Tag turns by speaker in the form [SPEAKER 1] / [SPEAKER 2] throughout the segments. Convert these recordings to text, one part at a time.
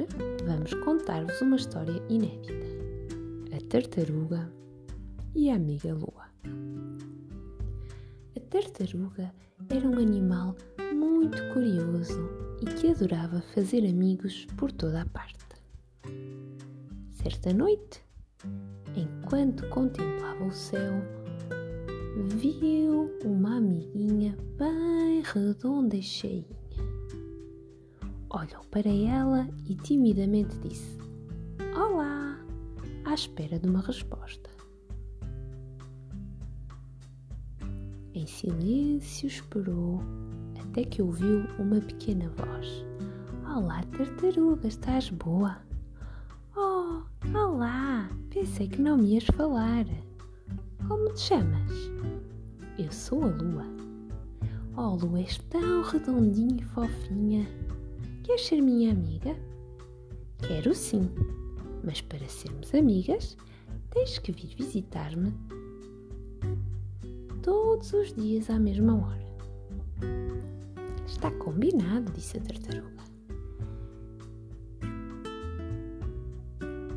[SPEAKER 1] Hoje vamos contar-vos uma história inédita: A Tartaruga e a Amiga Lua. A tartaruga era um animal muito curioso e que adorava fazer amigos por toda a parte. Certa noite, enquanto contemplava o céu, viu uma amiguinha bem redonda e cheinha olhou para ela e timidamente disse: Olá! à espera de uma resposta. Em silêncio esperou até que ouviu uma pequena voz. Olá, tartaruga, estás boa? Oh, olá! Pensei que não me ias falar. Como te chamas? Eu sou a Lua. Oh, Lua, és tão redondinha e fofinha. Queres ser minha amiga? Quero sim, mas para sermos amigas, tens que vir visitar-me todos os dias à mesma hora. Está combinado, disse a tartaruga.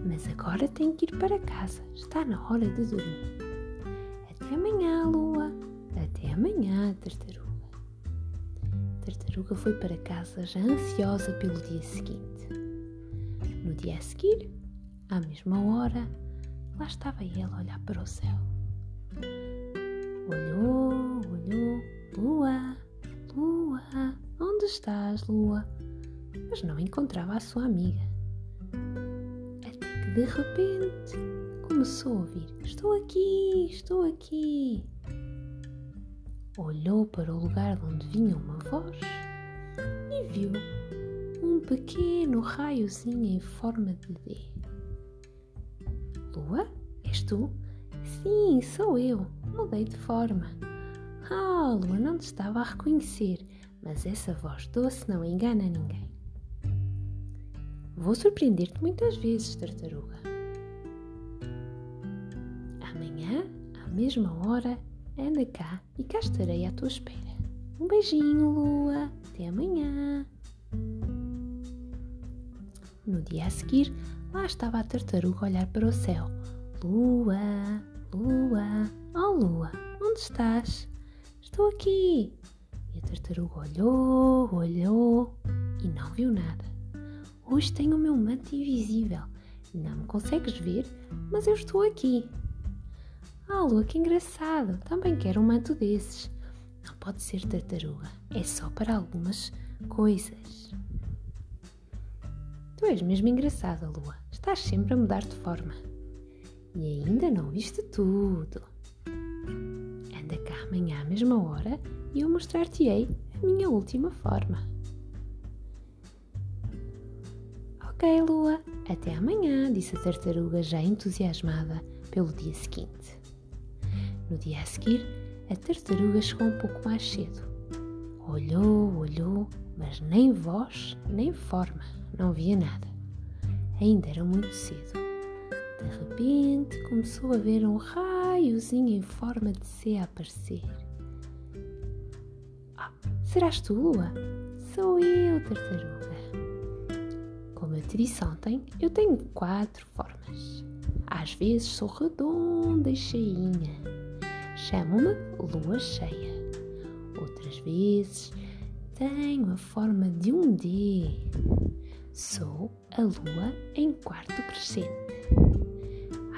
[SPEAKER 1] Mas agora tenho que ir para casa. Está na hora de dormir. Até amanhã, Lua. Até amanhã, tartaruga tartaruga foi para casa já ansiosa pelo dia seguinte. No dia a seguir, à mesma hora, lá estava ela a olhar para o céu. Olhou, olhou, Lua, Lua, onde estás, Lua? Mas não encontrava a sua amiga. Até que de repente começou a ouvir: Estou aqui, estou aqui olhou para o lugar de onde vinha uma voz e viu um pequeno raiozinho em forma de D. Lua, és tu? Sim, sou eu. Mudei de forma. Ah, Lua, não te estava a reconhecer, mas essa voz doce não engana ninguém. Vou surpreender-te muitas vezes, tartaruga. Amanhã, à mesma hora, Anda cá e cá estarei à tua espera. Um beijinho, Lua. Até amanhã. No dia a seguir, lá estava a tartaruga a olhar para o céu. Lua, Lua, oh Lua, onde estás? Estou aqui. E a tartaruga olhou, olhou e não viu nada. Hoje tenho o meu manto invisível. Não me consegues ver, mas eu estou aqui. Ah, Lua, que engraçado! Também quero um manto desses. Não pode ser tartaruga, é só para algumas coisas. Tu és mesmo engraçada, Lua. Estás sempre a mudar de forma. E ainda não viste tudo. Anda cá amanhã à mesma hora e eu mostrar-te-ei a minha última forma. Ok, Lua, até amanhã, disse a tartaruga já entusiasmada pelo dia seguinte. No dia a seguir, a tartaruga chegou um pouco mais cedo. Olhou, olhou, mas nem voz, nem forma, não via nada. Ainda era muito cedo. De repente começou a ver um raiozinho em forma de C a aparecer. Ah, serás tu, Lua? Sou eu, tartaruga. Como eu te disse ontem, eu tenho quatro formas. Às vezes sou redonda e cheinha Chamo-me lua cheia. Outras vezes tenho a forma de um D. Sou a lua em quarto crescente.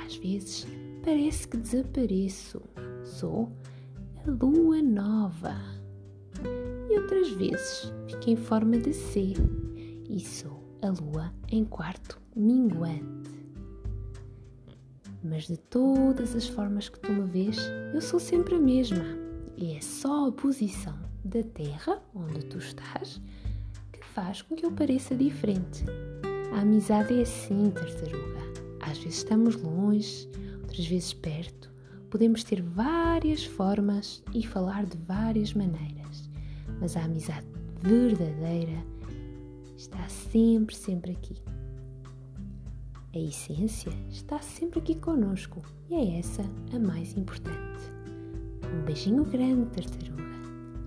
[SPEAKER 1] Às vezes parece que desapareço. Sou a lua nova. E outras vezes fico em forma de C e sou a lua em quarto minguante. Mas de todas as formas que tu me vês, eu sou sempre a mesma. E é só a posição da Terra, onde tu estás, que faz com que eu pareça diferente. A amizade é assim, tartaruga. Às vezes estamos longe, outras vezes perto. Podemos ter várias formas e falar de várias maneiras, mas a amizade verdadeira está sempre, sempre aqui. A essência está sempre aqui conosco e é essa a mais importante. Um beijinho grande, tartaruga,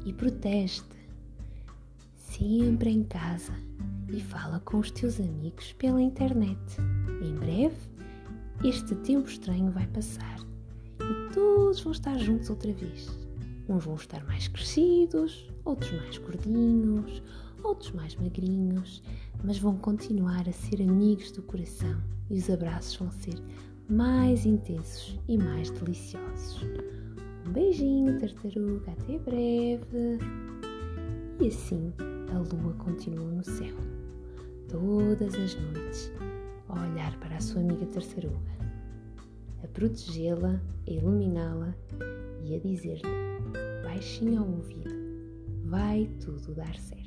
[SPEAKER 1] e protege-te sempre em casa e fala com os teus amigos pela internet. Em breve, este tempo estranho vai passar e todos vão estar juntos outra vez. Uns vão estar mais crescidos, outros mais gordinhos, outros mais magrinhos, mas vão continuar a ser amigos do coração e os abraços vão ser mais intensos e mais deliciosos. Um beijinho, tartaruga, até breve. E assim a lua continua no céu, todas as noites, a olhar para a sua amiga tartaruga, a protegê-la, a iluminá-la e a dizer-lhe, baixinho ao ouvido, vai tudo dar certo.